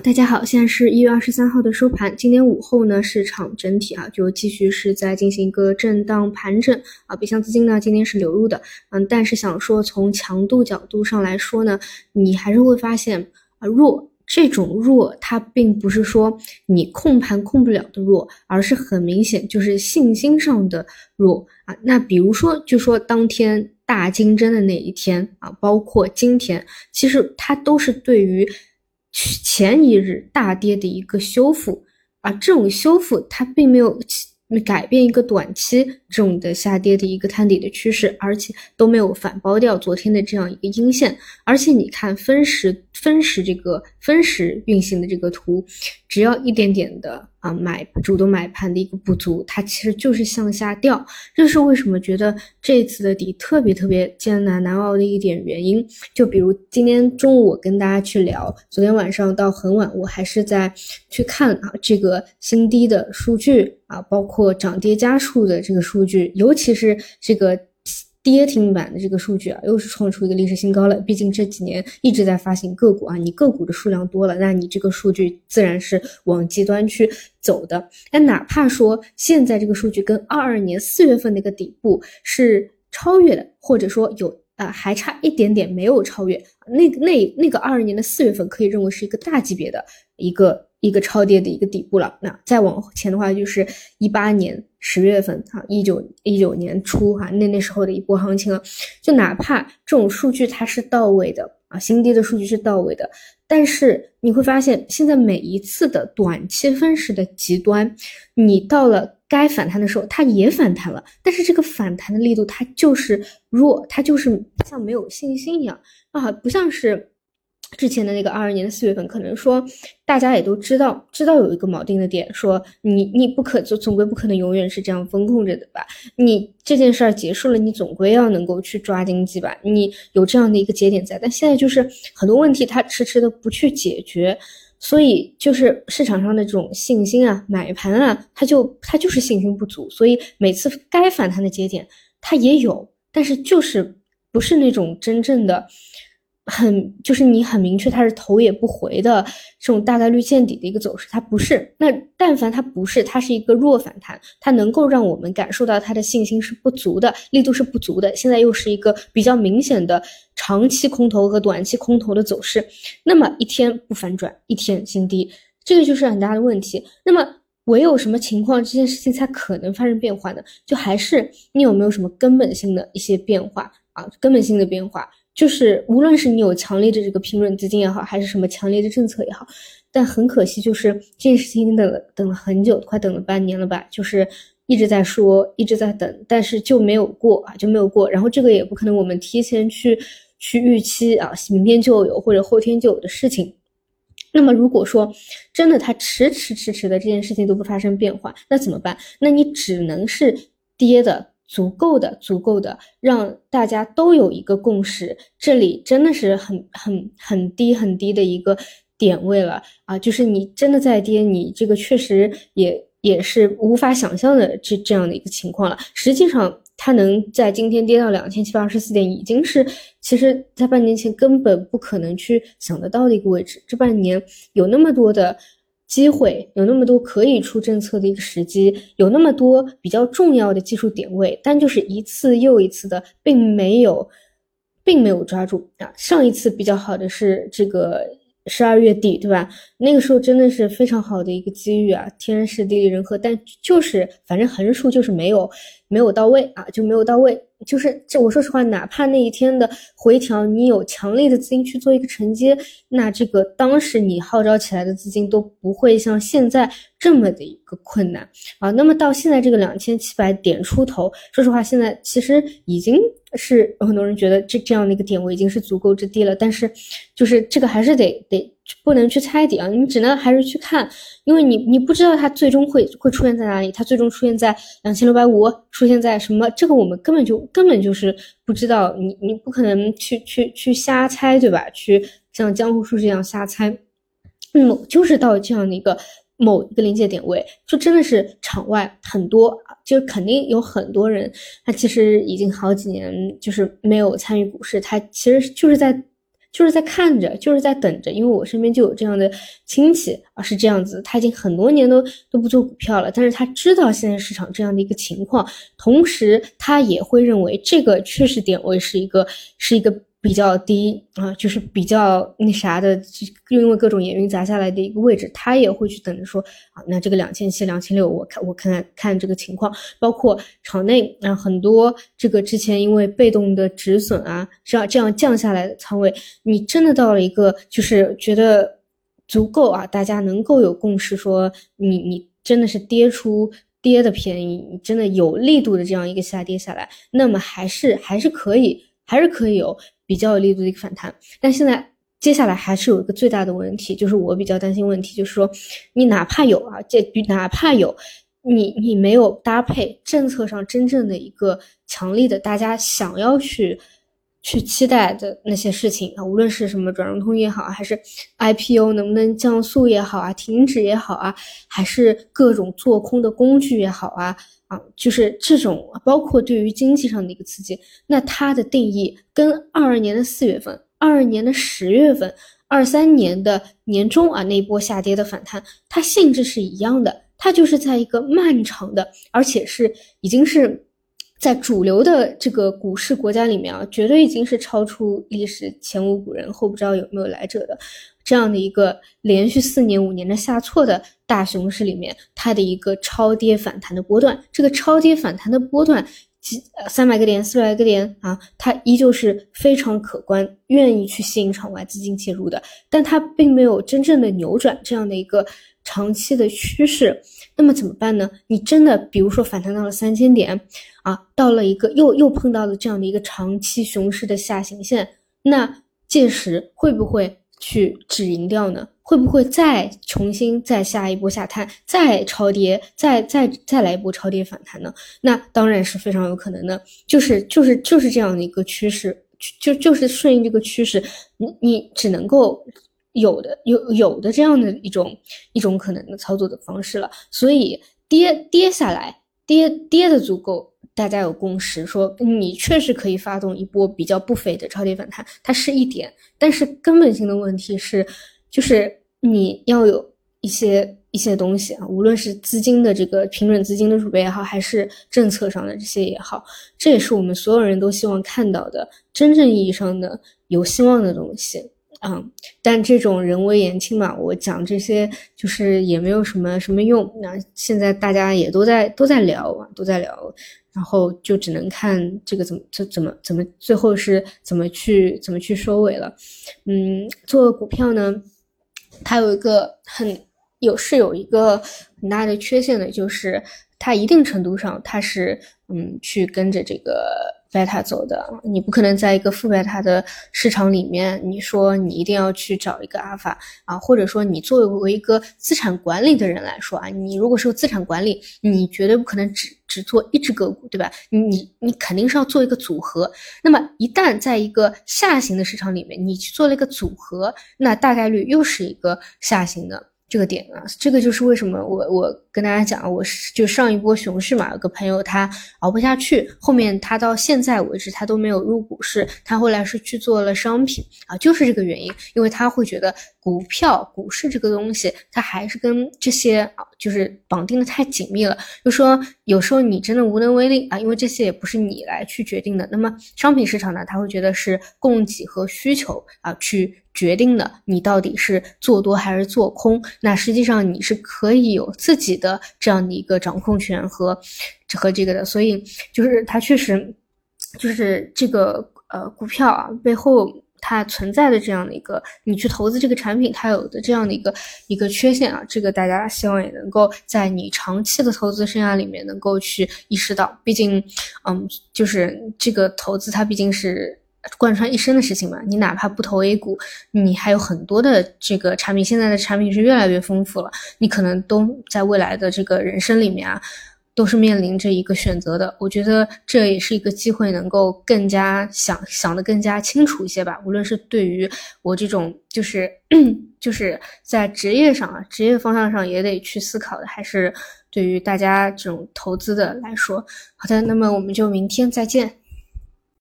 大家好，现在是一月二十三号的收盘。今天午后呢，市场整体啊就继续是在进行一个震荡盘整啊，北向资金呢今天是流入的，嗯，但是想说从强度角度上来说呢，你还是会发现啊弱这种弱，它并不是说你控盘控不了的弱，而是很明显就是信心上的弱啊。那比如说，就说当天大金针的那一天啊，包括今天，其实它都是对于。前一日大跌的一个修复啊，这种修复它并没有改变一个短期这种的下跌的一个探底的趋势，而且都没有反包掉昨天的这样一个阴线，而且你看分时分时这个分时运行的这个图，只要一点点的。啊，买主动买盘的一个不足，它其实就是向下掉，这是为什么觉得这次的底特别特别艰难难熬的一点原因。就比如今天中午我跟大家去聊，昨天晚上到很晚，我还是在去看啊这个新低的数据啊，包括涨跌家数的这个数据，尤其是这个。跌停板的这个数据啊，又是创出一个历史新高了。毕竟这几年一直在发行个股啊，你个股的数量多了，那你这个数据自然是往极端去走的。那哪怕说现在这个数据跟二二年四月份那个底部是超越的，或者说有啊还差一点点没有超越，那那那个二二年的四月份可以认为是一个大级别的一个。一个超跌的一个底部了，那再往前的话就是一八年十月份哈，一九一九年初哈，那那时候的一波行情啊，就哪怕这种数据它是到位的啊，新低的数据是到位的，但是你会发现现在每一次的短期分时的极端，你到了该反弹的时候，它也反弹了，但是这个反弹的力度它就是弱，它就是像没有信心一样啊，不像是。之前的那个二二年的四月份，可能说大家也都知道，知道有一个锚定的点，说你你不可就总归不可能永远是这样风控着的吧？你这件事儿结束了，你总归要能够去抓经济吧？你有这样的一个节点在，但现在就是很多问题它迟迟的不去解决，所以就是市场上的这种信心啊，买盘啊，它就它就是信心不足，所以每次该反弹的节点它也有，但是就是不是那种真正的。很就是你很明确它是头也不回的这种大概率见底的一个走势，它不是。那但凡它不是，它是一个弱反弹，它能够让我们感受到它的信心是不足的，力度是不足的。现在又是一个比较明显的长期空头和短期空头的走势，那么一天不反转，一天新低，这个就是很大的问题。那么唯有什么情况这件事情才可能发生变化呢？就还是你有没有什么根本性的一些变化啊？根本性的变化。就是无论是你有强烈的这个平准资金也好，还是什么强烈的政策也好，但很可惜，就是这件事情已经等了等了很久，快等了半年了吧，就是一直在说，一直在等，但是就没有过啊，就没有过。然后这个也不可能我们提前去去预期啊，明天就有或者后天就有的事情。那么如果说真的它迟迟迟迟的这件事情都不发生变化，那怎么办？那你只能是跌的。足够的，足够的，让大家都有一个共识。这里真的是很很很低很低的一个点位了啊！就是你真的在跌，你这个确实也也是无法想象的这这样的一个情况了。实际上，它能在今天跌到两千七百二十四点，已经是其实在半年前根本不可能去想得到的一个位置。这半年有那么多的。机会有那么多可以出政策的一个时机，有那么多比较重要的技术点位，但就是一次又一次的，并没有，并没有抓住啊。上一次比较好的是这个十二月底，对吧？那个时候真的是非常好的一个机遇啊，天时地利人和，但就是反正横竖就是没有没有到位啊，就没有到位。就是这，我说实话，哪怕那一天的回调，你有强力的资金去做一个承接，那这个当时你号召起来的资金都不会像现在这么的一个困难啊。那么到现在这个两千七百点出头，说实话，现在其实已经是很多人觉得这这样的一个点位已经是足够之低了，但是就是这个还是得得。不能去猜底啊，你只能还是去看，因为你你不知道它最终会会出现在哪里，它最终出现在两千六百五，出现在什么？这个我们根本就根本就是不知道，你你不可能去去去瞎猜，对吧？去像江湖术士一样瞎猜，那么就是到这样的一个某一个临界点位，就真的是场外很多，就肯定有很多人，他其实已经好几年就是没有参与股市，他其实就是在。就是在看着，就是在等着，因为我身边就有这样的亲戚啊，是这样子，他已经很多年都都不做股票了，但是他知道现在市场这样的一个情况，同时他也会认为这个确实点位是一个是一个。比较低啊，就是比较那啥的，就因为各种原因砸下来的一个位置，他也会去等着说啊，那这个两千七、两千六，我看我看看看这个情况，包括场内啊很多这个之前因为被动的止损啊，这样这样降下来的仓位，你真的到了一个就是觉得足够啊，大家能够有共识说你你真的是跌出跌的便宜，你真的有力度的这样一个下跌下来，那么还是还是可以，还是可以有。比较有力度的一个反弹，但现在接下来还是有一个最大的问题，就是我比较担心问题，就是说你哪怕有啊，这哪怕有你你没有搭配政策上真正的一个强力的大家想要去去期待的那些事情啊，无论是什么转融通也好，还是 IPO 能不能降速也好啊，停止也好啊，还是各种做空的工具也好啊。啊，就是这种，包括对于经济上的一个刺激，那它的定义跟二二年的四月份、二二年的十月份、二三年的年中啊那一波下跌的反弹，它性质是一样的，它就是在一个漫长的，而且是已经是在主流的这个股市国家里面啊，绝对已经是超出历史前无古人后不知道有没有来者的。这样的一个连续四年五年的下挫的大熊市里面，它的一个超跌反弹的波段，这个超跌反弹的波段几呃三百个点、四百个点啊，它依旧是非常可观，愿意去吸引场外资金介入的，但它并没有真正的扭转这样的一个长期的趋势。那么怎么办呢？你真的比如说反弹到了三千点啊，到了一个又又碰到了这样的一个长期熊市的下行线，那届时会不会？去止盈掉呢？会不会再重新再下一波下探，再超跌，再再再来一波超跌反弹呢？那当然是非常有可能的，就是就是就是这样的一个趋势，就就是顺应这个趋势，你你只能够有的有有的这样的一种一种可能的操作的方式了。所以跌跌下来，跌跌的足够。大家有共识，说你确实可以发动一波比较不菲的超跌反弹，它是一点，但是根本性的问题是，就是你要有一些一些东西啊，无论是资金的这个平准资金的储备也好，还是政策上的这些也好，这也是我们所有人都希望看到的真正意义上的有希望的东西。嗯，但这种人微言轻嘛，我讲这些就是也没有什么什么用。那现在大家也都在都在聊啊，都在聊，然后就只能看这个怎么这怎么怎么最后是怎么去怎么去收尾了。嗯，做股票呢，它有一个很有是有一个很大的缺陷的，就是它一定程度上它是嗯去跟着这个。贝塔走的，你不可能在一个负贝塔的市场里面，你说你一定要去找一个阿尔法啊，或者说你作为一个资产管理的人来说啊，你如果是资产管理，你绝对不可能只只做一只个股，对吧？你你你肯定是要做一个组合。那么一旦在一个下行的市场里面，你去做了一个组合，那大概率又是一个下行的。这个点啊，这个就是为什么我我跟大家讲，我是就上一波熊市嘛，有个朋友他熬不下去，后面他到现在为止他都没有入股市，他后来是去做了商品啊，就是这个原因，因为他会觉得股票股市这个东西，它还是跟这些啊就是绑定的太紧密了，就说有时候你真的无能为力啊，因为这些也不是你来去决定的。那么商品市场呢，他会觉得是供给和需求啊去。决定的，你到底是做多还是做空？那实际上你是可以有自己的这样的一个掌控权和和这个的，所以就是它确实就是这个呃股票啊背后它存在的这样的一个你去投资这个产品它有的这样的一个一个缺陷啊，这个大家希望也能够在你长期的投资生涯里面能够去意识到，毕竟嗯就是这个投资它毕竟是。贯穿一生的事情嘛，你哪怕不投 A 股，你还有很多的这个产品。现在的产品是越来越丰富了，你可能都在未来的这个人生里面啊，都是面临着一个选择的。我觉得这也是一个机会，能够更加想想的更加清楚一些吧。无论是对于我这种就是就是在职业上啊，职业方向上也得去思考的，还是对于大家这种投资的来说。好的，那么我们就明天再见。